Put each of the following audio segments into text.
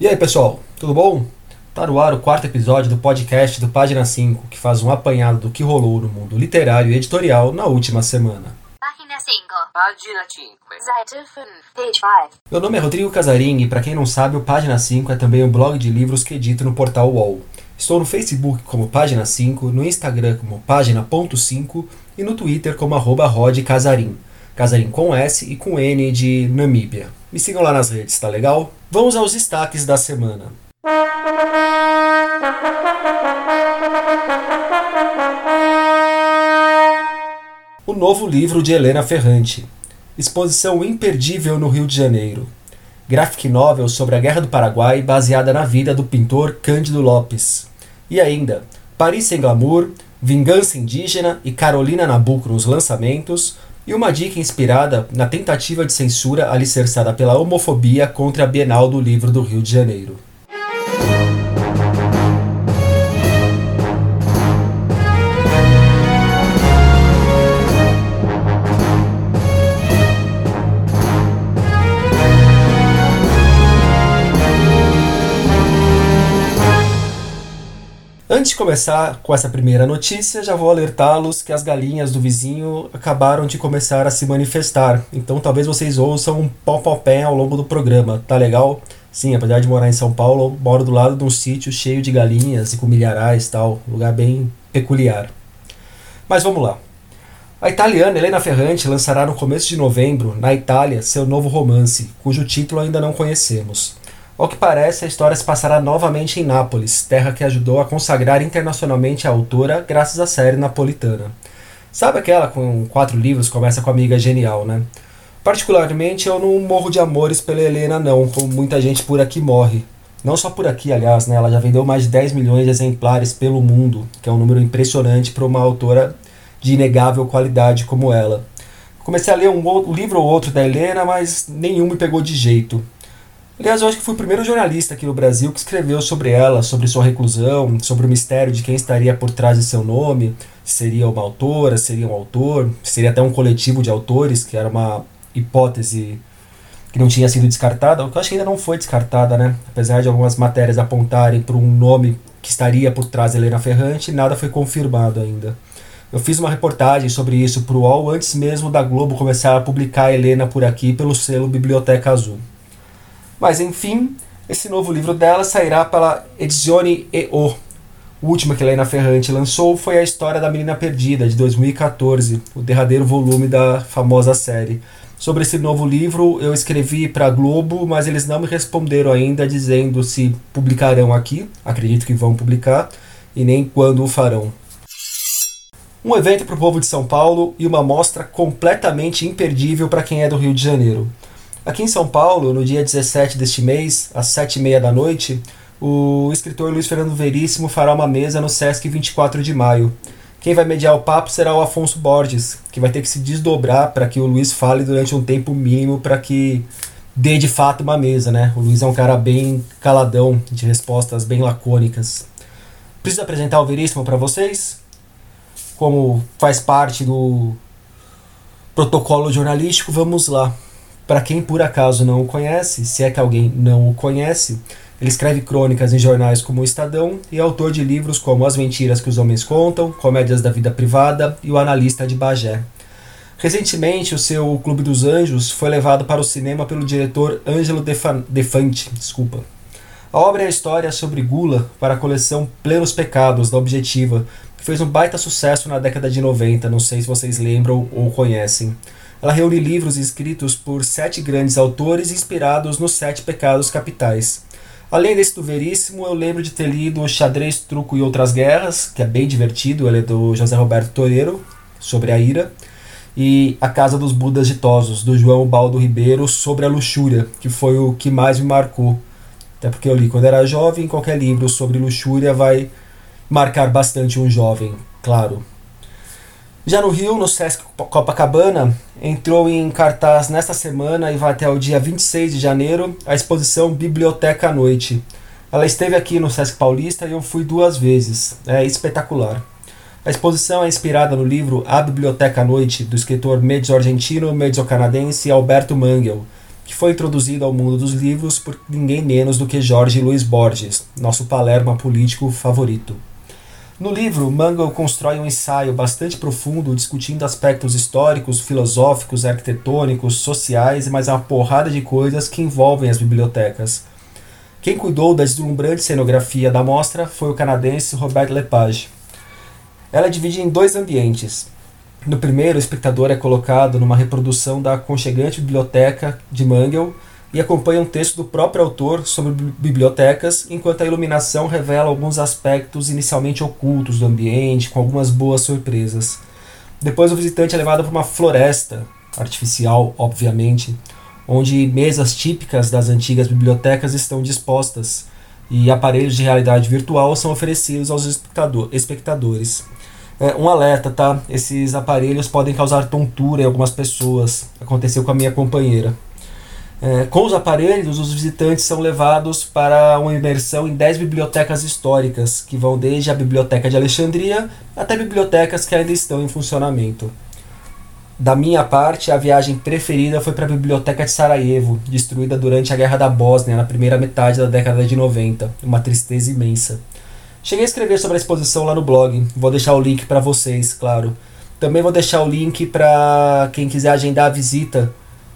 E aí pessoal, tudo bom? Tá no ar o quarto episódio do podcast do Página 5, que faz um apanhado do que rolou no mundo literário e editorial na última semana. Página 5. Página 5. Seite 5. Page 5. Meu nome é Rodrigo Casaring e para quem não sabe, o Página 5 é também um blog de livros que edito no portal UOL. Estou no Facebook como Página 5, no Instagram como Página.5 e no Twitter como arroba Rod Casarim. Casarim com S e com N de Namíbia. Me sigam lá nas redes, tá legal? Vamos aos destaques da semana. O novo livro de Helena Ferrante. Exposição imperdível no Rio de Janeiro. Graphic novel sobre a Guerra do Paraguai baseada na vida do pintor Cândido Lopes. E ainda, Paris sem glamour, Vingança Indígena e Carolina Nabuco nos lançamentos, e uma dica inspirada na tentativa de censura alicerçada pela homofobia contra a Bienal do Livro do Rio de Janeiro. Antes de começar com essa primeira notícia, já vou alertá-los que as galinhas do vizinho acabaram de começar a se manifestar. Então talvez vocês ouçam um pau-pau-pé ao longo do programa, tá legal? Sim, apesar de morar em São Paulo, moro do lado de um sítio cheio de galinhas e com milharais tal, lugar bem peculiar. Mas vamos lá. A italiana Helena Ferrante lançará no começo de novembro, na Itália, seu novo romance, cujo título ainda não conhecemos. Ao que parece, a história se passará novamente em Nápoles, terra que ajudou a consagrar internacionalmente a autora graças à série napolitana. Sabe aquela com quatro livros, começa com Amiga Genial, né? Particularmente, eu não morro de amores pela Helena, não, como muita gente por aqui morre. Não só por aqui, aliás, né? Ela já vendeu mais de 10 milhões de exemplares pelo mundo, que é um número impressionante para uma autora de inegável qualidade como ela. Comecei a ler um, outro, um livro ou outro da Helena, mas nenhum me pegou de jeito. Aliás, eu acho que fui o primeiro jornalista aqui no Brasil que escreveu sobre ela, sobre sua reclusão, sobre o mistério de quem estaria por trás de seu nome, seria uma autora, seria um autor, seria até um coletivo de autores, que era uma hipótese que não tinha sido descartada, eu acho que ainda não foi descartada, né? Apesar de algumas matérias apontarem para um nome que estaria por trás de Helena Ferrante, nada foi confirmado ainda. Eu fiz uma reportagem sobre isso para o UOL antes mesmo da Globo começar a publicar a Helena por aqui pelo selo Biblioteca Azul. Mas enfim, esse novo livro dela sairá pela Edizione EO. O último que Helena Ferrante lançou foi A História da Menina Perdida, de 2014, o derradeiro volume da famosa série. Sobre esse novo livro eu escrevi para a Globo, mas eles não me responderam ainda dizendo se publicarão aqui, acredito que vão publicar, e nem quando o farão. Um evento para o povo de São Paulo e uma mostra completamente imperdível para quem é do Rio de Janeiro. Aqui em São Paulo, no dia 17 deste mês, às 7h30 da noite, o escritor Luiz Fernando Veríssimo fará uma mesa no Sesc 24 de maio. Quem vai mediar o papo será o Afonso Borges, que vai ter que se desdobrar para que o Luiz fale durante um tempo mínimo para que dê de fato uma mesa, né? O Luiz é um cara bem caladão, de respostas bem lacônicas. Preciso apresentar o Veríssimo para vocês? Como faz parte do protocolo jornalístico, vamos lá. Para quem por acaso não o conhece, se é que alguém não o conhece, ele escreve crônicas em jornais como o Estadão e é autor de livros como As Mentiras que os Homens Contam, Comédias da Vida Privada e O Analista de Bagé. Recentemente, o seu Clube dos Anjos foi levado para o cinema pelo diretor Ângelo Defante. Desculpa. A obra é a história sobre Gula para a coleção Plenos Pecados, da Objetiva, que fez um baita sucesso na década de 90, não sei se vocês lembram ou conhecem. Ela reúne livros escritos por sete grandes autores inspirados nos sete pecados capitais. Além desse do Veríssimo, eu lembro de ter lido O Xadrez, Truco e Outras Guerras, que é bem divertido, ele é do José Roberto Toreiro, sobre a ira, e A Casa dos Budas Ditosos, do João Baldo Ribeiro, sobre a luxúria, que foi o que mais me marcou. Até porque eu li quando era jovem, qualquer livro sobre luxúria vai marcar bastante um jovem, claro. Já no Rio, no Sesc Copacabana, entrou em cartaz nesta semana e vai até o dia 26 de janeiro a exposição Biblioteca à Noite. Ela esteve aqui no Sesc Paulista e eu fui duas vezes. É espetacular. A exposição é inspirada no livro A Biblioteca à Noite, do escritor mezzo-argentino mezzo-canadense Alberto Mangel, que foi introduzido ao mundo dos livros por ninguém menos do que Jorge Luiz Borges, nosso Palermo político favorito. No livro, Mangel constrói um ensaio bastante profundo discutindo aspectos históricos, filosóficos, arquitetônicos, sociais e mais uma porrada de coisas que envolvem as bibliotecas. Quem cuidou da deslumbrante cenografia da mostra foi o canadense Robert Lepage. Ela é dividida em dois ambientes. No primeiro, o espectador é colocado numa reprodução da aconchegante biblioteca de Mangel e acompanha um texto do próprio autor sobre bibliotecas, enquanto a iluminação revela alguns aspectos inicialmente ocultos do ambiente, com algumas boas surpresas. Depois o visitante é levado para uma floresta, artificial, obviamente, onde mesas típicas das antigas bibliotecas estão dispostas e aparelhos de realidade virtual são oferecidos aos espectadores. É, um alerta, tá? Esses aparelhos podem causar tontura em algumas pessoas. Aconteceu com a minha companheira. É, com os aparelhos, os visitantes são levados para uma imersão em 10 bibliotecas históricas, que vão desde a Biblioteca de Alexandria até bibliotecas que ainda estão em funcionamento. Da minha parte, a viagem preferida foi para a Biblioteca de Sarajevo, destruída durante a Guerra da Bósnia, na primeira metade da década de 90. Uma tristeza imensa. Cheguei a escrever sobre a exposição lá no blog, vou deixar o link para vocês, claro. Também vou deixar o link para quem quiser agendar a visita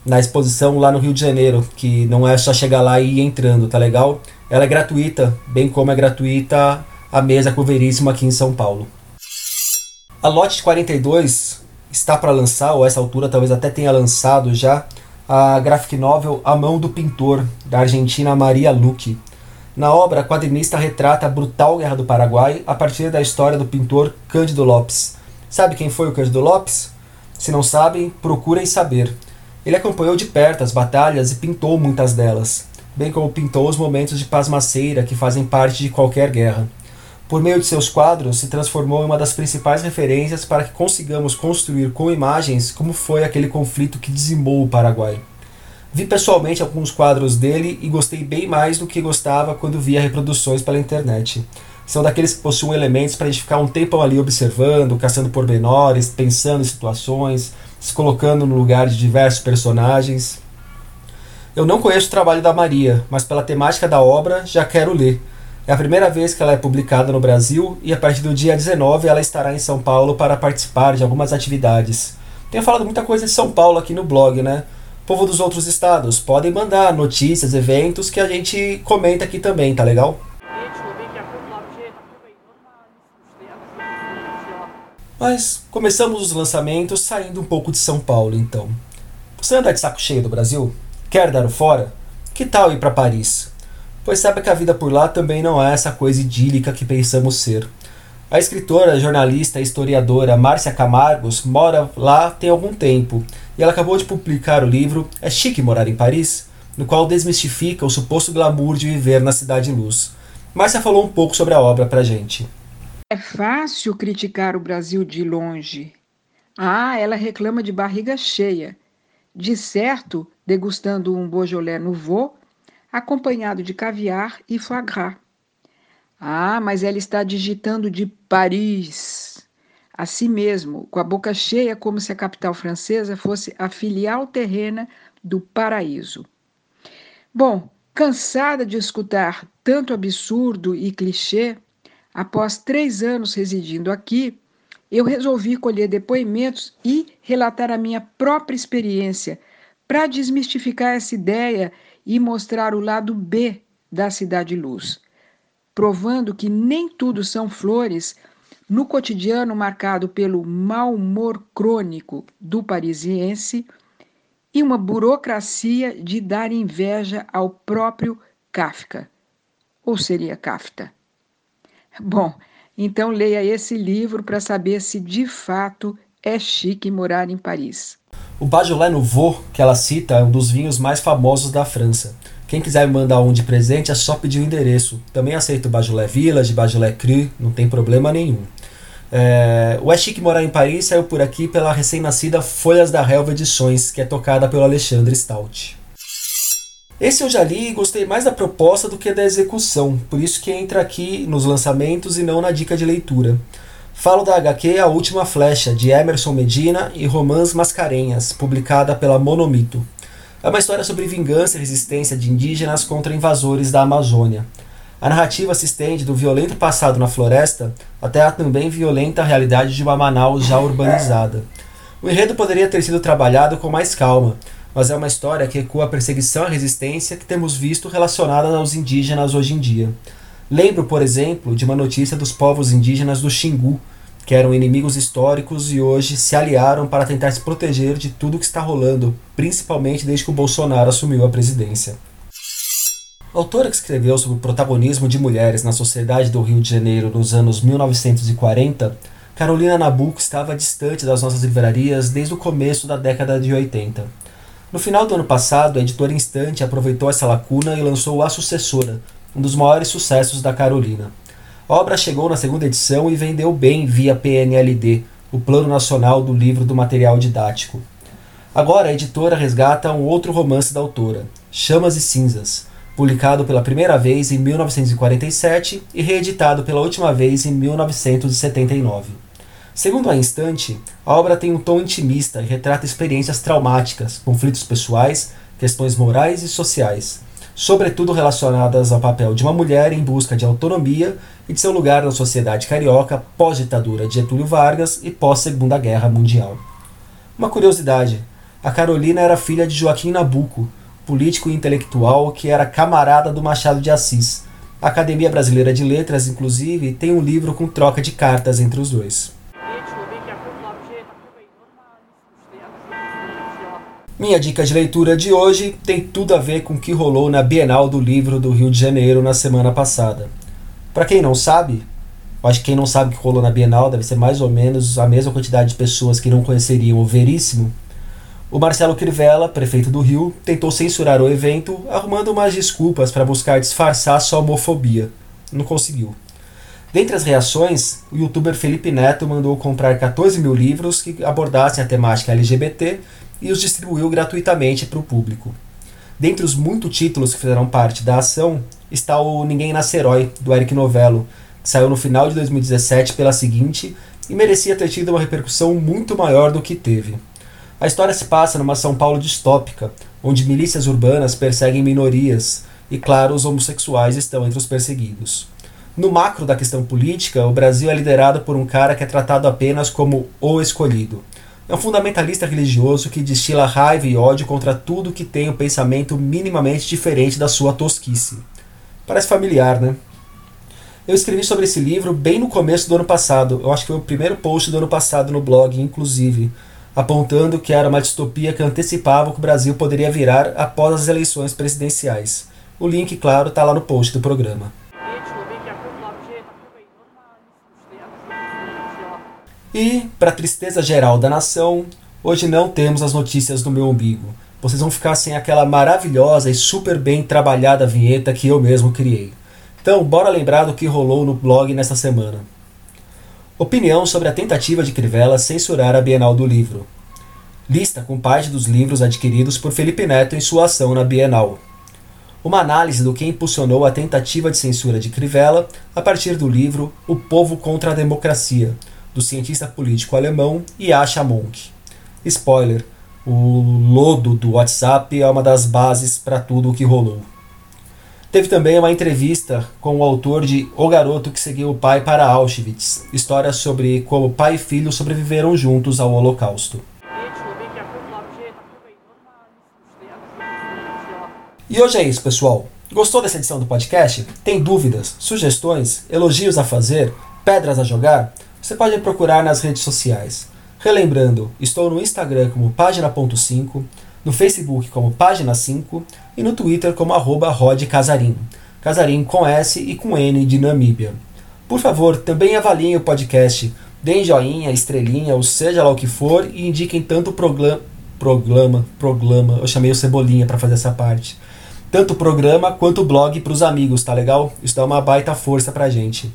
na exposição lá no Rio de Janeiro, que não é só chegar lá e ir entrando, tá legal? Ela é gratuita, bem como é gratuita a mesa Coveríssima aqui em São Paulo. A lote 42 está para lançar, ou essa altura talvez até tenha lançado já, a graphic novel A Mão do Pintor, da argentina Maria Luque. Na obra, a quadrinista retrata a brutal Guerra do Paraguai a partir da história do pintor Cândido Lopes. Sabe quem foi o Cândido Lopes? Se não sabem, procurem saber. Ele acompanhou de perto as batalhas e pintou muitas delas, bem como pintou os momentos de pasmaceira que fazem parte de qualquer guerra. Por meio de seus quadros, se transformou em uma das principais referências para que consigamos construir com imagens como foi aquele conflito que dizimou o Paraguai. Vi pessoalmente alguns quadros dele e gostei bem mais do que gostava quando via reproduções pela internet. São daqueles que possuem elementos para a gente ficar um tempo ali observando, caçando pormenores, pensando em situações, se colocando no lugar de diversos personagens. Eu não conheço o trabalho da Maria, mas pela temática da obra já quero ler. É a primeira vez que ela é publicada no Brasil e a partir do dia 19 ela estará em São Paulo para participar de algumas atividades. Tenho falado muita coisa de São Paulo aqui no blog, né? Povo dos outros estados, podem mandar notícias, eventos que a gente comenta aqui também, tá legal? Mas começamos os lançamentos saindo um pouco de São Paulo, então. Você anda de saco cheio do Brasil? Quer dar o fora? Que tal ir para Paris? Pois sabe que a vida por lá também não é essa coisa idílica que pensamos ser. A escritora, jornalista e historiadora Márcia Camargos mora lá tem algum tempo e ela acabou de publicar o livro É Chique Morar em Paris, no qual desmistifica o suposto glamour de viver na Cidade Luz. Márcia falou um pouco sobre a obra pra gente. É fácil criticar o Brasil de longe. Ah, ela reclama de barriga cheia. De certo, degustando um Beaujolais Nouveau, acompanhado de caviar e foie gras. Ah, mas ela está digitando de Paris. Assim mesmo, com a boca cheia, como se a capital francesa fosse a filial terrena do paraíso. Bom, cansada de escutar tanto absurdo e clichê, Após três anos residindo aqui, eu resolvi colher depoimentos e relatar a minha própria experiência para desmistificar essa ideia e mostrar o lado B da Cidade Luz, provando que nem tudo são flores no cotidiano marcado pelo mau humor crônico do parisiense e uma burocracia de dar inveja ao próprio Kafka, ou seria Kafta. Bom, então leia esse livro para saber se de fato é chique morar em Paris. O Beaujolais Nouveau, que ela cita, é um dos vinhos mais famosos da França. Quem quiser me mandar um de presente é só pedir o endereço. Também aceito Beaujolais Village, Beaujolais Cru, não tem problema nenhum. É... O É Chique Morar em Paris saiu por aqui pela recém-nascida Folhas da Relva Edições, que é tocada pelo Alexandre Stout. Esse eu já li e gostei mais da proposta do que da execução, por isso que entra aqui nos lançamentos e não na dica de leitura. Falo da HQ A Última Flecha, de Emerson Medina e Romãs Mascarenhas, publicada pela Monomito. É uma história sobre vingança e resistência de indígenas contra invasores da Amazônia. A narrativa se estende do violento passado na floresta até a também violenta realidade de uma Manaus já urbanizada. O enredo poderia ter sido trabalhado com mais calma, mas é uma história que ecoa a perseguição à resistência que temos visto relacionada aos indígenas hoje em dia. Lembro, por exemplo, de uma notícia dos povos indígenas do Xingu, que eram inimigos históricos e hoje se aliaram para tentar se proteger de tudo que está rolando, principalmente desde que o Bolsonaro assumiu a presidência. A autora que escreveu sobre o protagonismo de mulheres na sociedade do Rio de Janeiro nos anos 1940, Carolina Nabuco estava distante das nossas livrarias desde o começo da década de 80. No final do ano passado, a editora Instante aproveitou essa lacuna e lançou A Sucessora, um dos maiores sucessos da Carolina. A obra chegou na segunda edição e vendeu bem via PNLD, o Plano Nacional do Livro do Material Didático. Agora a editora resgata um outro romance da autora, Chamas e Cinzas, publicado pela primeira vez em 1947 e reeditado pela última vez em 1979. Segundo a Instante, a obra tem um tom intimista e retrata experiências traumáticas, conflitos pessoais, questões morais e sociais, sobretudo relacionadas ao papel de uma mulher em busca de autonomia e de seu lugar na sociedade carioca pós-ditadura de Getúlio Vargas e pós-Segunda Guerra Mundial. Uma curiosidade: a Carolina era filha de Joaquim Nabuco, político e intelectual que era camarada do Machado de Assis. A Academia Brasileira de Letras, inclusive, tem um livro com troca de cartas entre os dois. Minha dica de leitura de hoje tem tudo a ver com o que rolou na Bienal do Livro do Rio de Janeiro na semana passada. Para quem não sabe, acho que quem não sabe o que rolou na Bienal deve ser mais ou menos a mesma quantidade de pessoas que não conheceriam o Veríssimo. O Marcelo Crivella, prefeito do Rio, tentou censurar o evento, arrumando umas desculpas para buscar disfarçar sua homofobia. Não conseguiu. Dentre as reações, o youtuber Felipe Neto mandou comprar 14 mil livros que abordassem a temática LGBT e os distribuiu gratuitamente para o público. Dentre os muitos títulos que fizeram parte da ação está o Ninguém Nasce Herói, do Eric Novello, que saiu no final de 2017 pela seguinte e merecia ter tido uma repercussão muito maior do que teve. A história se passa numa São Paulo distópica, onde milícias urbanas perseguem minorias e, claro, os homossexuais estão entre os perseguidos. No macro da questão política, o Brasil é liderado por um cara que é tratado apenas como o escolhido. É um fundamentalista religioso que destila raiva e ódio contra tudo que tem um pensamento minimamente diferente da sua tosquice. Parece familiar, né? Eu escrevi sobre esse livro bem no começo do ano passado. Eu acho que foi o primeiro post do ano passado no blog, inclusive, apontando que era uma distopia que antecipava o que o Brasil poderia virar após as eleições presidenciais. O link, claro, está lá no post do programa. E, para tristeza geral da nação, hoje não temos as notícias do meu umbigo. Vocês vão ficar sem aquela maravilhosa e super bem trabalhada vinheta que eu mesmo criei. Então, bora lembrar do que rolou no blog nesta semana. Opinião sobre a tentativa de Crivella censurar a Bienal do Livro. Lista com parte dos livros adquiridos por Felipe Neto em sua ação na Bienal. Uma análise do que impulsionou a tentativa de censura de Crivella a partir do livro O Povo contra a Democracia, do cientista político alemão Yasha Monk. Spoiler: o lodo do WhatsApp é uma das bases para tudo o que rolou. Teve também uma entrevista com o autor de O Garoto que Seguiu o Pai para Auschwitz, história sobre como pai e filho sobreviveram juntos ao Holocausto. E hoje é isso, pessoal. Gostou dessa edição do podcast? Tem dúvidas, sugestões, elogios a fazer, pedras a jogar? Você pode procurar nas redes sociais. Relembrando, estou no Instagram como página.5, no Facebook como página 5 e no Twitter como arroba Casarim. Casarim com S e com N de Namíbia. Por favor, também avaliem o podcast, deem joinha, estrelinha, ou seja lá o que for, e indiquem tanto o programa. Programa, programa, eu chamei o Cebolinha para fazer essa parte. Tanto o programa quanto o blog para os amigos, tá legal? Isso dá uma baita força pra gente.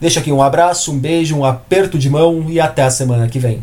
Deixo aqui um abraço, um beijo, um aperto de mão e até a semana que vem.